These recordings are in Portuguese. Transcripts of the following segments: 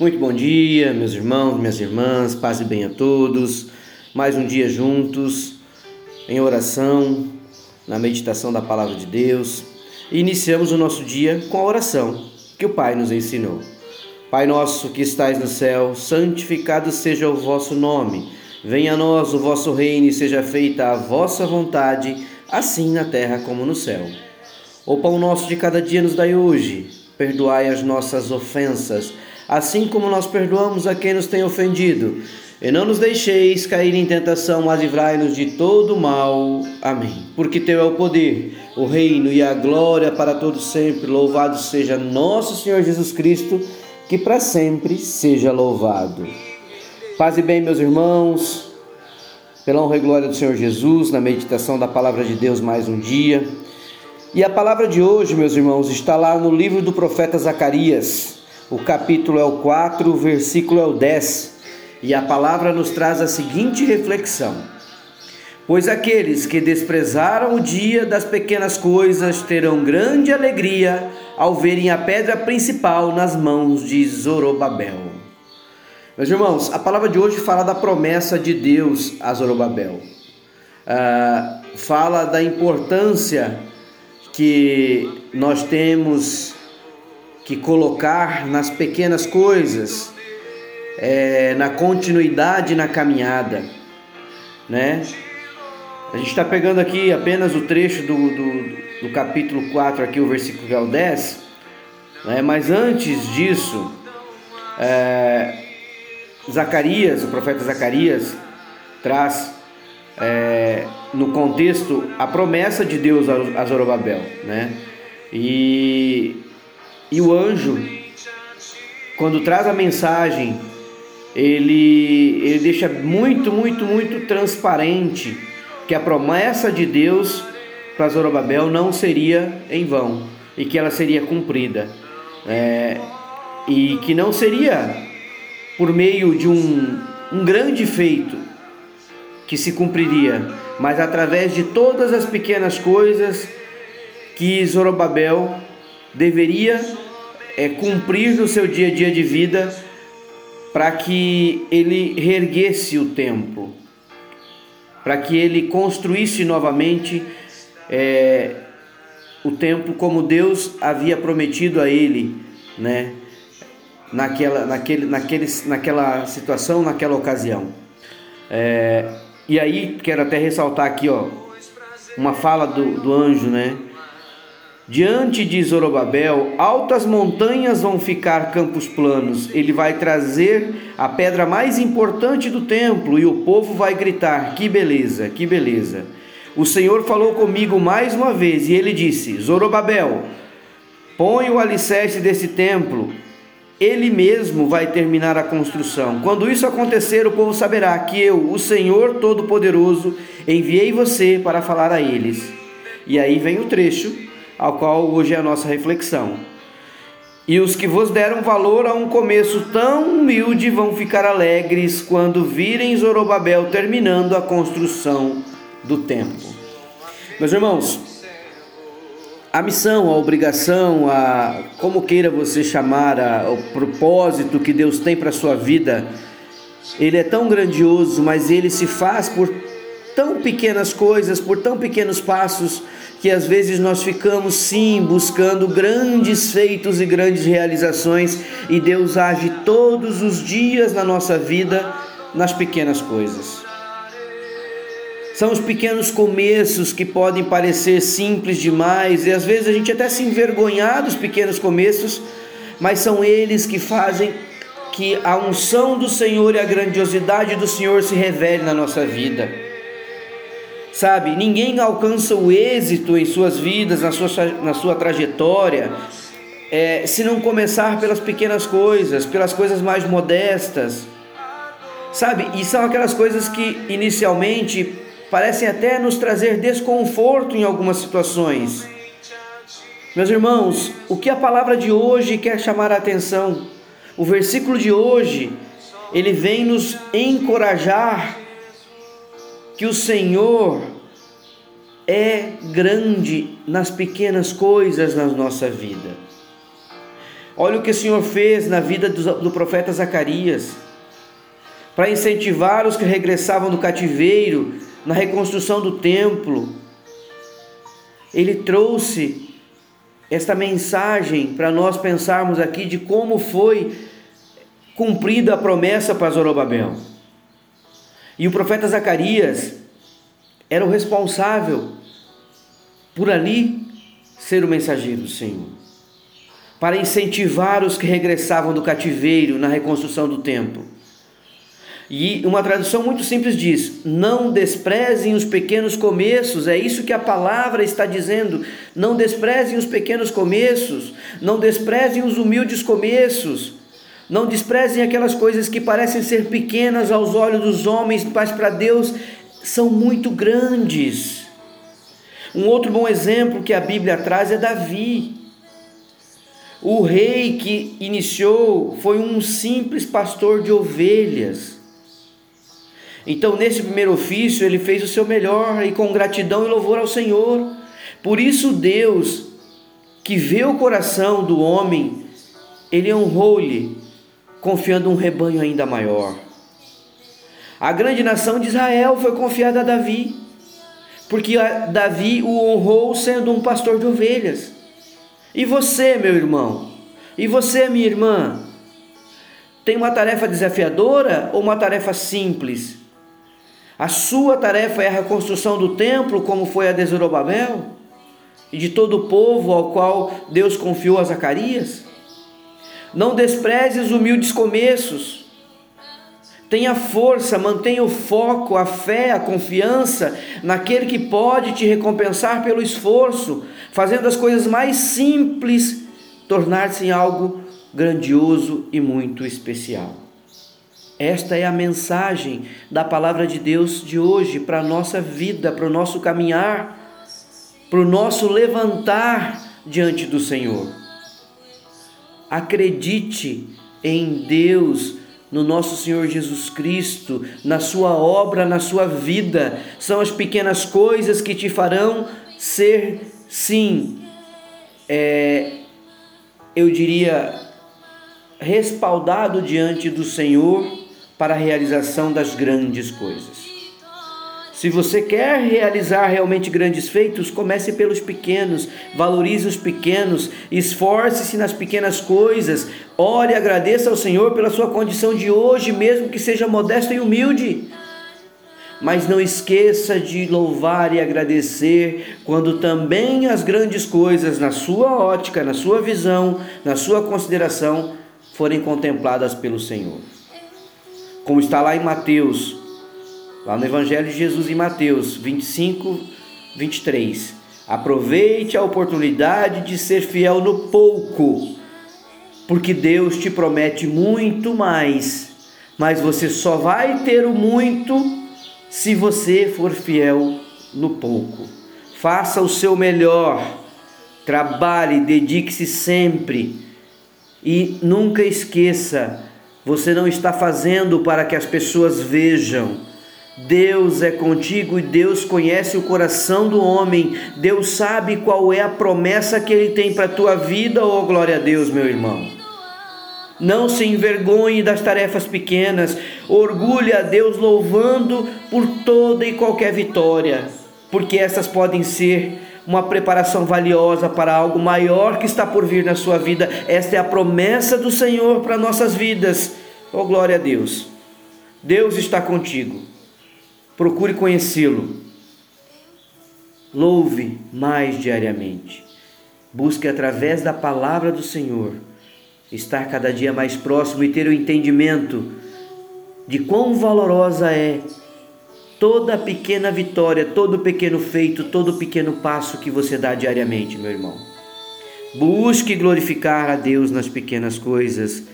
Muito bom dia, meus irmãos, minhas irmãs, paz e bem a todos. Mais um dia juntos, em oração, na meditação da palavra de Deus. E iniciamos o nosso dia com a oração que o Pai nos ensinou. Pai nosso que estais no céu, santificado seja o vosso nome. Venha a nós o vosso reino e seja feita a vossa vontade, assim na terra como no céu. O pão nosso de cada dia nos dai hoje. Perdoai as nossas ofensas assim como nós perdoamos a quem nos tem ofendido. E não nos deixeis cair em tentação, mas livrai-nos de todo mal. Amém. Porque teu é o poder, o reino e a glória para todos sempre. Louvado seja nosso Senhor Jesus Cristo, que para sempre seja louvado. Paz e bem, meus irmãos, pela honra e glória do Senhor Jesus, na meditação da palavra de Deus mais um dia. E a palavra de hoje, meus irmãos, está lá no livro do profeta Zacarias. O capítulo é o 4, o versículo é o 10. E a palavra nos traz a seguinte reflexão: Pois aqueles que desprezaram o dia das pequenas coisas terão grande alegria ao verem a pedra principal nas mãos de Zorobabel. Meus irmãos, a palavra de hoje fala da promessa de Deus a Zorobabel. Ah, fala da importância que nós temos que colocar nas pequenas coisas, é, na continuidade na caminhada, né? A gente está pegando aqui apenas o trecho do, do, do, capítulo 4, aqui o versículo que é o 10, né? mas antes disso, é, Zacarias, o profeta Zacarias, traz é, no contexto a promessa de Deus a Zorobabel, né? E e o anjo, quando traz a mensagem, ele, ele deixa muito, muito, muito transparente que a promessa de Deus para Zorobabel não seria em vão e que ela seria cumprida. É, e que não seria por meio de um, um grande feito que se cumpriria, mas através de todas as pequenas coisas que Zorobabel deveria é, cumprir no seu dia a dia de vida para que ele reerguesse o templo, para que ele construísse novamente é, o templo como Deus havia prometido a ele, né? Naquela, naquele, naquele, naquela situação, naquela ocasião. É, e aí quero até ressaltar aqui, ó, uma fala do, do anjo, né? Diante de Zorobabel, altas montanhas vão ficar campos planos. Ele vai trazer a pedra mais importante do templo e o povo vai gritar: Que beleza, que beleza. O Senhor falou comigo mais uma vez e ele disse: Zorobabel, põe o alicerce desse templo. Ele mesmo vai terminar a construção. Quando isso acontecer, o povo saberá que eu, o Senhor Todo-Poderoso, enviei você para falar a eles. E aí vem o trecho ao qual hoje é a nossa reflexão. E os que vos deram valor a um começo tão humilde vão ficar alegres quando virem Zorobabel terminando a construção do templo. Meus irmãos, a missão, a obrigação, a como queira você chamar, a, o propósito que Deus tem para a sua vida, ele é tão grandioso, mas ele se faz por tão pequenas coisas, por tão pequenos passos, que às vezes nós ficamos sim buscando grandes feitos e grandes realizações e Deus age todos os dias na nossa vida nas pequenas coisas. São os pequenos começos que podem parecer simples demais e às vezes a gente até se envergonhar dos pequenos começos, mas são eles que fazem que a unção do Senhor e a grandiosidade do Senhor se revele na nossa vida. Sabe, ninguém alcança o êxito em suas vidas, na sua, na sua trajetória, é, se não começar pelas pequenas coisas, pelas coisas mais modestas. Sabe, e são aquelas coisas que inicialmente parecem até nos trazer desconforto em algumas situações. Meus irmãos, o que a palavra de hoje quer chamar a atenção? O versículo de hoje, ele vem nos encorajar que o Senhor é grande nas pequenas coisas na nossa vida. Olha o que o Senhor fez na vida do, profeta Zacarias, para incentivar os que regressavam do cativeiro na reconstrução do templo. Ele trouxe esta mensagem para nós pensarmos aqui de como foi cumprida a promessa para Zorobabel. E o profeta Zacarias era o responsável por ali ser o mensageiro do Senhor, para incentivar os que regressavam do cativeiro na reconstrução do templo. E uma tradução muito simples diz: Não desprezem os pequenos começos, é isso que a palavra está dizendo. Não desprezem os pequenos começos, não desprezem os humildes começos, não desprezem aquelas coisas que parecem ser pequenas aos olhos dos homens, mas para Deus são muito grandes. Um outro bom exemplo que a Bíblia traz é Davi. O rei que iniciou foi um simples pastor de ovelhas. Então, nesse primeiro ofício, ele fez o seu melhor e com gratidão e louvor ao Senhor. Por isso, Deus, que vê o coração do homem, ele honrou-lhe, confiando um rebanho ainda maior. A grande nação de Israel foi confiada a Davi, porque Davi o honrou sendo um pastor de ovelhas. E você, meu irmão? E você, minha irmã? Tem uma tarefa desafiadora ou uma tarefa simples? A sua tarefa é a reconstrução do templo, como foi a de Zorobabel? E de todo o povo ao qual Deus confiou a Zacarias? Não despreze os humildes começos. Tenha força, mantenha o foco, a fé, a confiança naquele que pode te recompensar pelo esforço, fazendo as coisas mais simples tornar-se em algo grandioso e muito especial. Esta é a mensagem da palavra de Deus de hoje para a nossa vida, para o nosso caminhar, para o nosso levantar diante do Senhor. Acredite em Deus, no nosso Senhor Jesus Cristo, na Sua obra, na Sua vida. São as pequenas coisas que te farão ser, sim, é, eu diria, respaldado diante do Senhor para a realização das grandes coisas. Se você quer realizar realmente grandes feitos, comece pelos pequenos, valorize os pequenos, esforce-se nas pequenas coisas, ore e agradeça ao Senhor pela sua condição de hoje, mesmo que seja modesta e humilde. Mas não esqueça de louvar e agradecer quando também as grandes coisas, na sua ótica, na sua visão, na sua consideração, forem contempladas pelo Senhor como está lá em Mateus, lá no Evangelho de Jesus em Mateus 25, 23. Aproveite a oportunidade de ser fiel no pouco, porque Deus te promete muito mais, mas você só vai ter o muito se você for fiel no pouco. Faça o seu melhor, trabalhe, dedique-se sempre e nunca esqueça você não está fazendo para que as pessoas vejam. Deus é contigo e Deus conhece o coração do homem. Deus sabe qual é a promessa que ele tem para a tua vida, oh glória a Deus, meu irmão. Não se envergonhe das tarefas pequenas, orgulhe a Deus louvando por toda e qualquer vitória, porque essas podem ser uma preparação valiosa para algo maior que está por vir na sua vida. Esta é a promessa do Senhor para nossas vidas. Oh, glória a Deus. Deus está contigo. Procure conhecê-lo. Louve mais diariamente. Busque através da palavra do Senhor estar cada dia mais próximo e ter o entendimento de quão valorosa é toda pequena vitória, todo pequeno feito, todo pequeno passo que você dá diariamente, meu irmão. Busque glorificar a Deus nas pequenas coisas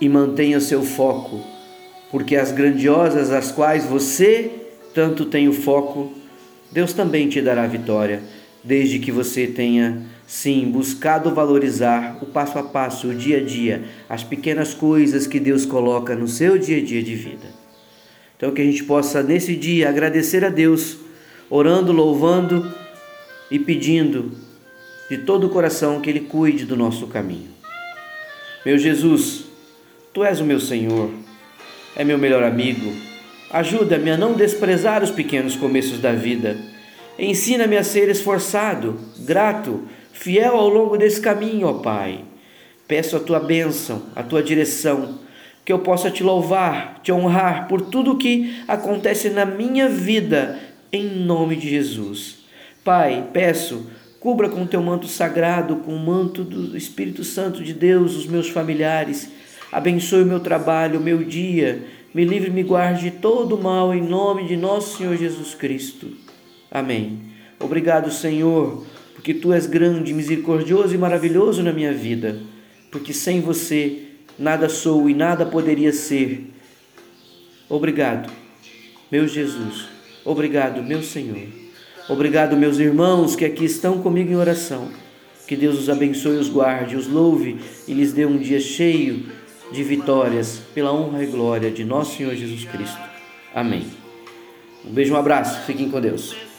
e mantenha seu foco, porque as grandiosas as quais você tanto tem o foco, Deus também te dará vitória, desde que você tenha sim buscado valorizar o passo a passo, o dia a dia, as pequenas coisas que Deus coloca no seu dia a dia de vida. Então, que a gente possa nesse dia agradecer a Deus, orando, louvando e pedindo de todo o coração que Ele cuide do nosso caminho. Meu Jesus, tu és o meu Senhor, é meu melhor amigo. Ajuda-me a não desprezar os pequenos começos da vida. Ensina-me a ser esforçado, grato, fiel ao longo desse caminho, ó Pai. Peço a tua bênção, a tua direção, que eu possa te louvar, te honrar por tudo o que acontece na minha vida, em nome de Jesus. Pai, peço Cubra com teu manto sagrado, com o manto do Espírito Santo de Deus, os meus familiares. Abençoe o meu trabalho, o meu dia. Me livre e me guarde de todo o mal, em nome de nosso Senhor Jesus Cristo. Amém. Obrigado, Senhor, porque tu és grande, misericordioso e maravilhoso na minha vida. Porque sem você nada sou e nada poderia ser. Obrigado, meu Jesus. Obrigado, meu Senhor. Obrigado, meus irmãos que aqui estão comigo em oração. Que Deus os abençoe, os guarde, os louve e lhes dê um dia cheio de vitórias pela honra e glória de nosso Senhor Jesus Cristo. Amém. Um beijo, um abraço. Fiquem com Deus.